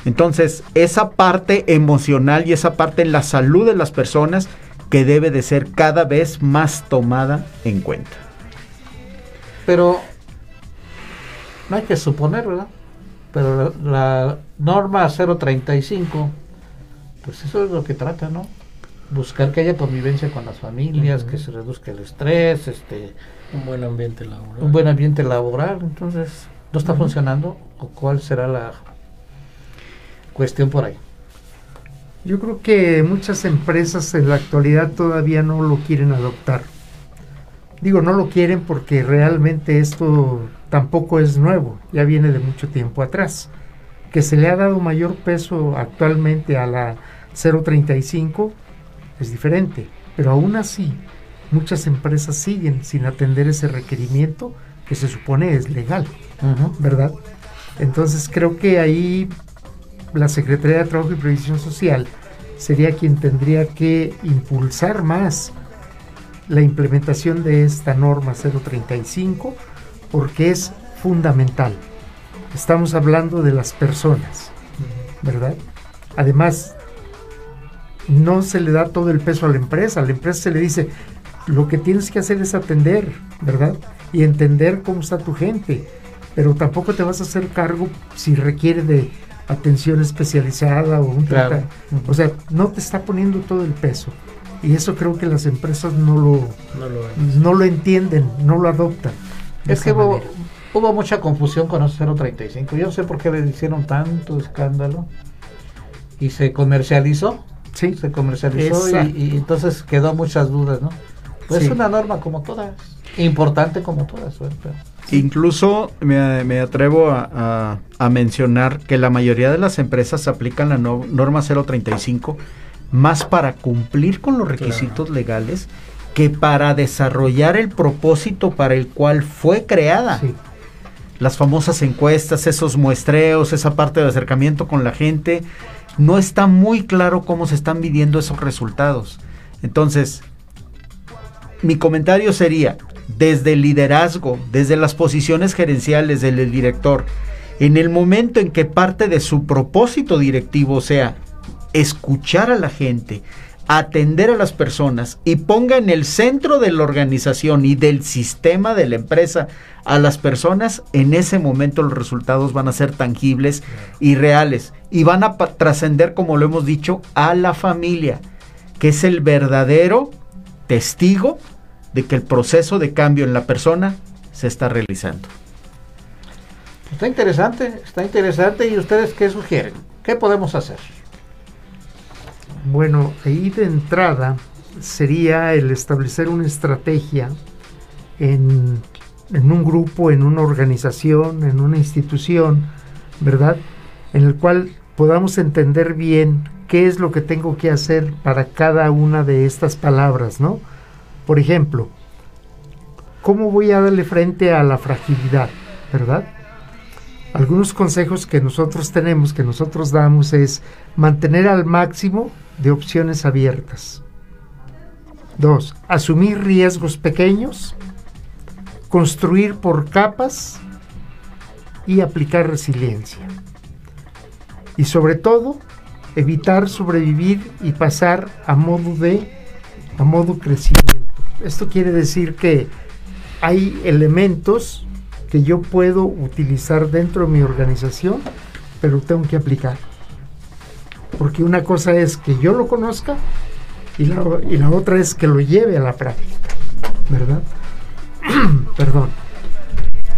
Entonces, esa parte emocional y esa parte en la salud de las personas que debe de ser cada vez más tomada en cuenta. Pero no hay que suponer, ¿verdad? Pero la, la norma 035, pues eso es lo que trata, ¿no? Buscar que haya convivencia con las familias, que se reduzca el estrés, este, Un buen ambiente laboral. un buen ambiente laboral. Entonces, ¿no está funcionando? ¿O cuál será la cuestión por ahí? Yo creo que muchas empresas en la actualidad todavía no lo quieren adoptar. Digo, no lo quieren porque realmente esto tampoco es nuevo, ya viene de mucho tiempo atrás. Que se le ha dado mayor peso actualmente a la 035 es diferente, pero aún así muchas empresas siguen sin atender ese requerimiento que se supone es legal, ¿verdad? Entonces creo que ahí la Secretaría de Trabajo y Previsión Social sería quien tendría que impulsar más la implementación de esta norma 035 porque es fundamental. Estamos hablando de las personas, ¿verdad? Además, no se le da todo el peso a la empresa. A la empresa se le dice, lo que tienes que hacer es atender, ¿verdad? Y entender cómo está tu gente. Pero tampoco te vas a hacer cargo si requiere de atención especializada o un Claro. trata- O sea, no te está poniendo todo el peso. Y eso creo que las empresas no lo, No lo no lo entienden, no lo adoptan. Es que hubo, hubo mucha confusión con los 035. Yo no sé por qué le hicieron tanto escándalo. Y se comercializó. Sí. Se comercializó y, y entonces quedó muchas dudas, ¿no? Pues Sí. es una norma como todas. Importante como todas. ¿verdad? Pero- Incluso me, me atrevo a, a- a mencionar que la mayoría de las empresas aplican la no- norma 035 más para cumplir con los requisitos legales que para desarrollar el propósito para el cual fue creada. Las famosas encuestas, esos muestreos, esa parte de acercamiento con la gente, no está muy claro cómo se están midiendo esos resultados. Entonces, mi comentario sería, desde el liderazgo, desde las posiciones gerenciales del director, en el momento en que parte de su propósito directivo sea escuchar a la gente, atender a las personas y ponga en el centro de la organización y del sistema de la empresa a las personas, en ese momento los resultados van a ser tangibles y reales y van a trascender, como lo hemos dicho, a la familia, que es el verdadero testigo de que el proceso de cambio en la persona se está realizando. Está interesante, está interesante. ¿Y ustedes qué sugieren? ¿Qué podemos hacer? Bueno, ahí de entrada sería el establecer una estrategia en, en un grupo, en una organización, en una institución, ¿verdad? En el cual podamos entender bien qué es lo que tengo que hacer para cada una de estas palabras, ¿no? Por ejemplo, ¿cómo voy a darle frente a la fragilidad, ¿verdad? Algunos consejos que nosotros tenemos, que nosotros damos, es mantener al máximo de opciones abiertas. Dos, asumir riesgos pequeños, construir por capas y aplicar resiliencia. Y sobre todo, evitar sobrevivir y pasar a modo de a modo crecimiento. Esto quiere decir que hay elementos que yo puedo utilizar dentro de mi organización, pero tengo que aplicar. Porque una cosa es que yo lo conozca y la, y la otra es que lo lleve a la práctica, ¿verdad? (clears throat) Perdón.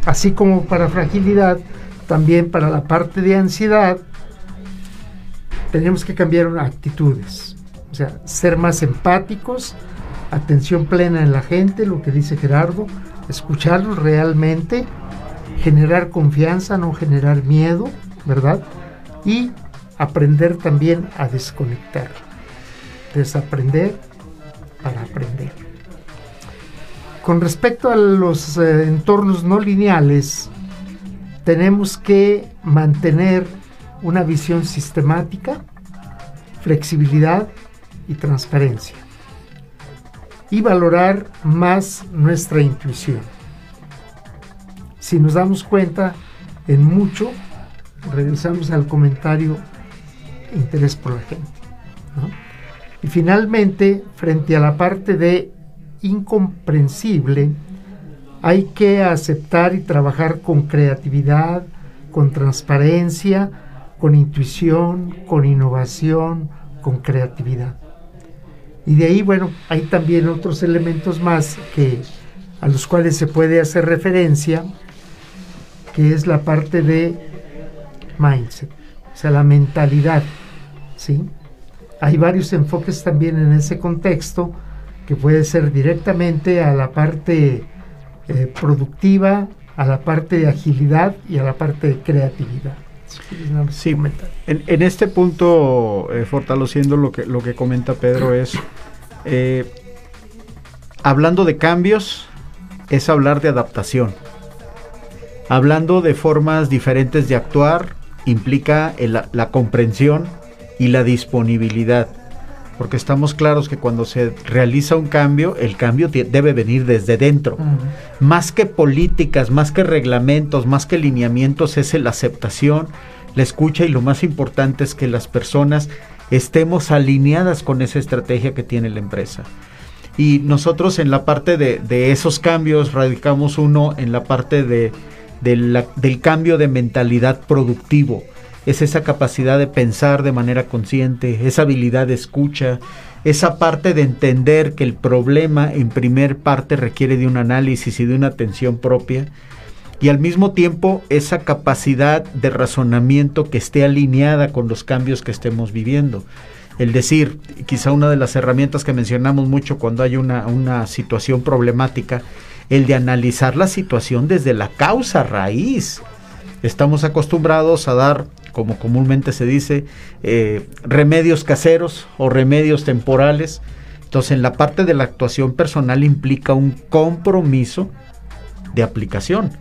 Así como para fragilidad, también para la parte de ansiedad, tenemos que cambiar actitudes. O sea, ser más empáticos, atención plena en la gente, lo que dice Gerardo, escucharlos realmente, generar confianza, no generar miedo, ¿verdad? Y aprender también a desconectar. Desaprender para aprender. Con respecto a los eh, entornos no lineales, tenemos que mantener una visión sistemática, flexibilidad y transparencia. Y valorar más nuestra intuición. Si nos damos cuenta, en mucho, regresamos al comentario interés por la gente. Y finalmente, frente a la parte de incomprensible, hay que aceptar y trabajar con creatividad, con transparencia, con intuición, con innovación, con creatividad. Y de ahí, bueno, hay también otros elementos más que a los cuales se puede hacer referencia, que es la parte de mindset, o sea, la mentalidad, ¿sí? Hay varios enfoques también en ese contexto que puede ser directamente a la parte eh, productiva, a la parte de agilidad y a la parte de creatividad. Sí, en, en este punto, eh, fortaleciendo lo que, lo que comenta Pedro, es eh, hablando de cambios, es hablar de adaptación. Hablando de formas diferentes de actuar, implica el- la comprensión y la disponibilidad. Porque estamos claros que cuando se realiza un cambio, el cambio debe venir desde dentro. Más que políticas, más que reglamentos, más que lineamientos, es la aceptación, la escucha y lo más importante es que las personas estemos alineadas con esa estrategia que tiene la empresa. Y nosotros en la parte de, de esos cambios radicamos uno en la parte de, de la- del cambio de mentalidad productivo. Es esa capacidad de pensar de manera consciente, esa habilidad de escucha, esa parte de entender que el problema en primer parte requiere de un análisis y de una atención propia y al mismo tiempo esa capacidad de razonamiento que esté alineada con los cambios que estemos viviendo. El decir, quizá una de las herramientas que mencionamos mucho cuando hay una, una situación problemática, el de analizar la situación desde la causa raíz. Estamos acostumbrados a dar, como comúnmente se dice, eh, remedios caseros o remedios temporales. Entonces, en la parte de la actuación personal implica un compromiso de aplicación.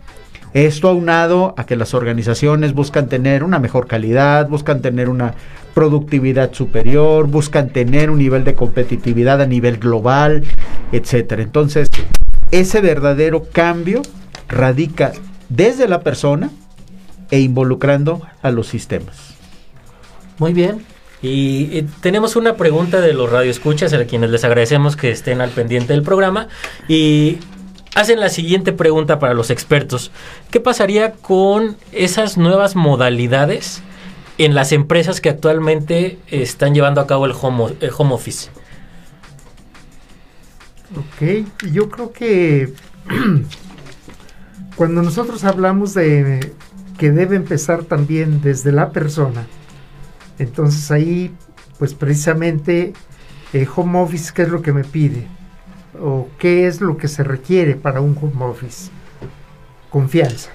Esto aunado a que las organizaciones buscan tener una mejor calidad, buscan tener una productividad superior, buscan tener un nivel de competitividad a nivel global, etcétera. Entonces, ese verdadero cambio radica desde la persona e involucrando a los sistemas. Muy bien. Y, tenemos una pregunta de los radioescuchas a quienes les agradecemos que estén al pendiente del programa y hacen la siguiente pregunta para los expertos. ¿Qué pasaría con esas nuevas modalidades en las empresas que actualmente están llevando a cabo el home, el home office? Ok, yo creo que (clears throat) cuando nosotros hablamos de que debe empezar también desde la persona, entonces ahí, pues precisamente, eh, home office, ¿qué es lo que me pide? ¿O qué es lo que se requiere para un home office? Confianza.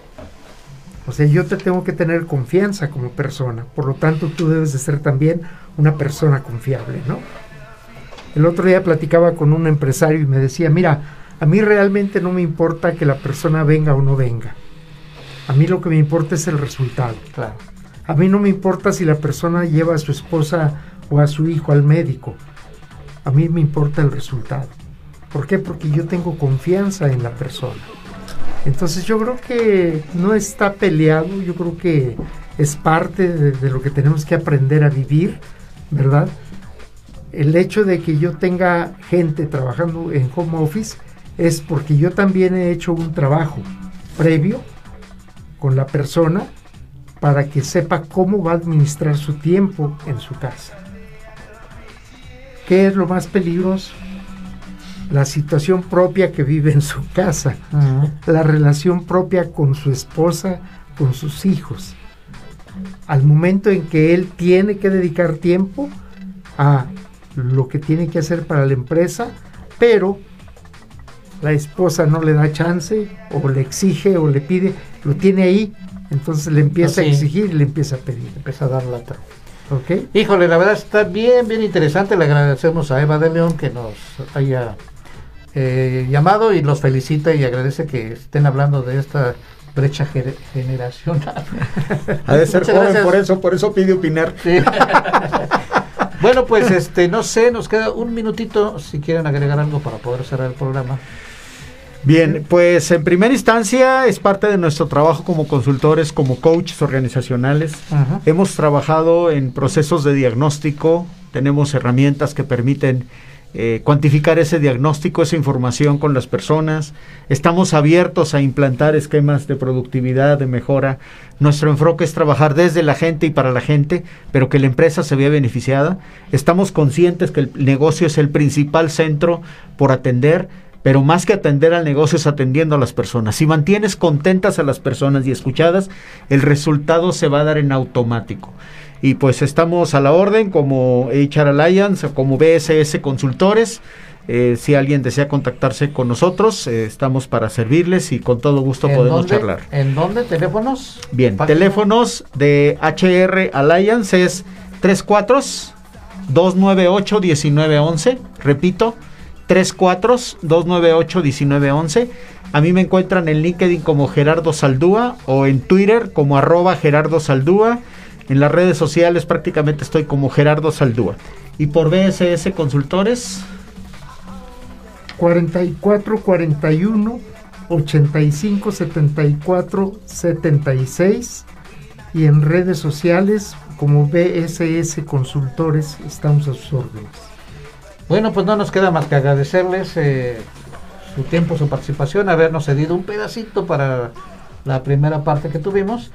O sea, yo te tengo que tener confianza como persona, por lo tanto tú debes de ser también una persona confiable, ¿no? El otro día platicaba con un empresario y me decía, mira, a mí realmente no me importa que la persona venga o no venga. A mí lo que me importa es el resultado. Claro. A mí no me importa si la persona lleva a su esposa o a su hijo al médico. A mí me importa el resultado. ¿Por qué? Porque yo tengo confianza en la persona. Entonces yo creo que no está peleado, yo creo que es parte de, de lo que tenemos que aprender a vivir, ¿verdad? El hecho de que yo tenga gente trabajando en home office es porque yo también he hecho un trabajo previo con la persona para que sepa cómo va a administrar su tiempo en su casa. ¿Qué es lo más peligroso? La situación propia que vive en su casa, la relación propia con su esposa, con sus hijos. Al momento en que él tiene que dedicar tiempo a lo que tiene que hacer para la empresa, pero la esposa no le da chance o le exige o le pide, lo tiene ahí, entonces le empieza Ah, sí. a exigir y le empieza a pedir. Empieza a dar lata. ¿Ok? Híjole, la verdad está bien, bien interesante. Le agradecemos a Eva de León que nos haya eh, llamado y los felicita y agradece que estén hablando de esta brecha ge- generacional. (laughs) Ha de ser Muchas joven, gracias. por eso, por eso pide opinar. Sí. (laughs) bueno, pues este, no sé, nos queda un minutito si quieren agregar algo para poder cerrar el programa. Bien, pues en primera instancia es parte de nuestro trabajo como consultores, como coaches organizacionales. Ajá. Hemos trabajado en procesos de diagnóstico, tenemos herramientas que permiten eh, cuantificar ese diagnóstico, esa información con las personas. Estamos abiertos a implantar esquemas de productividad, de mejora. Nuestro enfoque es trabajar desde la gente y para la gente, pero que la empresa se vea beneficiada. Estamos conscientes que el negocio es el principal centro por atender, pero más que atender al negocio es atendiendo a las personas. Si mantienes contentas a las personas y escuchadas, el resultado se va a dar en automático. Y pues estamos a la orden como HR Alliance o como BSS Consultores. Eh, si alguien desea contactarse con nosotros, eh, estamos para servirles y con todo gusto ¿En podemos dónde? charlar. ¿En dónde? ¿Teléfonos? Bien, Página. teléfonos de HR Alliance es 34 298 1911. Repito, 34 298 1911. A mí me encuentran en LinkedIn como Gerardo Saldúa o en Twitter como arroba Gerardo Saldúa. En las redes sociales prácticamente estoy como Gerardo Saldúa. Y por BSS Consultores, 44 41 85 74 76 y en redes sociales como BSS Consultores estamos a sus órdenes. Bueno, pues no nos queda más que agradecerles eh, su tiempo, su participación, habernos cedido un pedacito para la primera parte que tuvimos.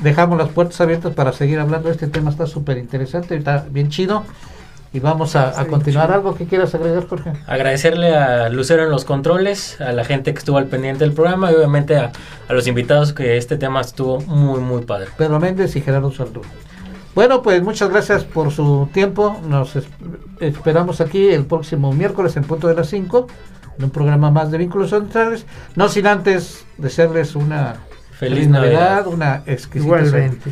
Dejamos las puertas abiertas para seguir hablando. Este tema está súper interesante, está bien chido. Y vamos a, a continuar. ¿Algo que quieras agregar, Jorge? Agradecerle a Lucero en los controles, a la gente que estuvo al pendiente del programa y obviamente a, a los invitados que este tema estuvo muy, muy padre. Pedro Méndez y Gerardo Saldú. Bueno, pues muchas gracias por su tiempo. Nos es- esperamos aquí el próximo miércoles en punto de las 5 en un programa más de Vínculos Centrales. No sin antes desearles una Feliz Navidad. una exquisita Igualmente,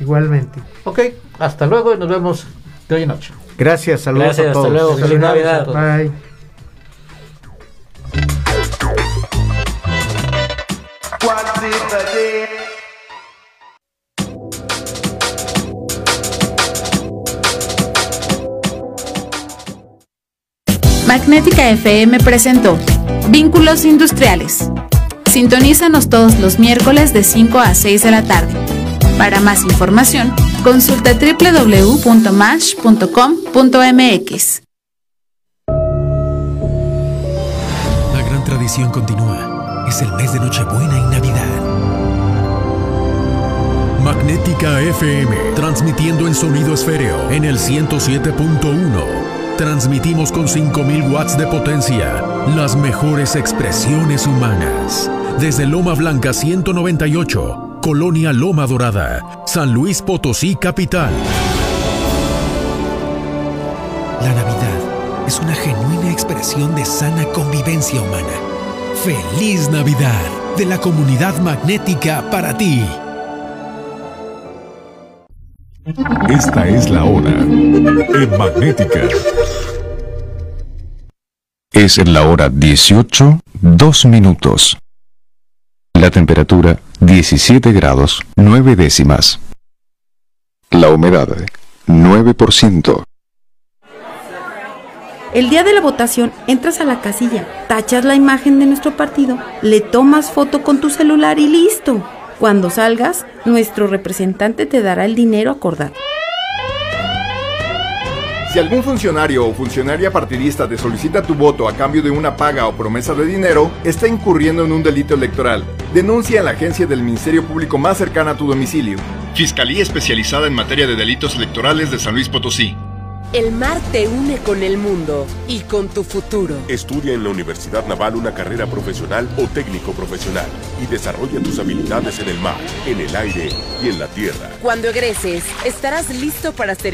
igualmente. Ok, hasta luego y nos vemos de hoy en noche. Gracias, saludos Gracias, a hasta todos. luego, feliz a Navidad. todos. Bye. Magnética FM presentó Vínculos Industriales. Sintonízanos todos los miércoles de 5 a 6 de la tarde. Para más información, consulta www.mash.com.mx. La gran tradición continúa. Es el mes de Nochebuena y Navidad. Magnética FM, transmitiendo en sonido esféreo en el 107.1. Transmitimos con 5000 watts de potencia, las mejores expresiones humanas. Desde Loma Blanca 198, Colonia Loma Dorada, San Luis Potosí Capital. La Navidad es una genuina expresión de sana convivencia humana. ¡Feliz Navidad! De la comunidad magnética para ti. Esta es la hora en Magnética. Es la hora 18, 2 minutos. La temperatura 17 grados 9 décimas. La humedad 9%. El día de la votación entras a la casilla, tachas la imagen de nuestro partido, le tomas foto con tu celular y listo. Cuando salgas, nuestro representante te dará el dinero acordado. Si algún funcionario o funcionaria partidista te solicita tu voto a cambio de una paga o promesa de dinero, está incurriendo en un delito electoral. Denuncia en la agencia del Ministerio Público más cercana a tu domicilio. Fiscalía especializada en materia de delitos electorales de San Luis Potosí. El mar te une con el mundo y con tu futuro. Estudia en la Universidad Naval una carrera profesional o técnico profesional y desarrolla tus habilidades en el mar, en el aire y en la tierra. Cuando egreses, estarás listo para servir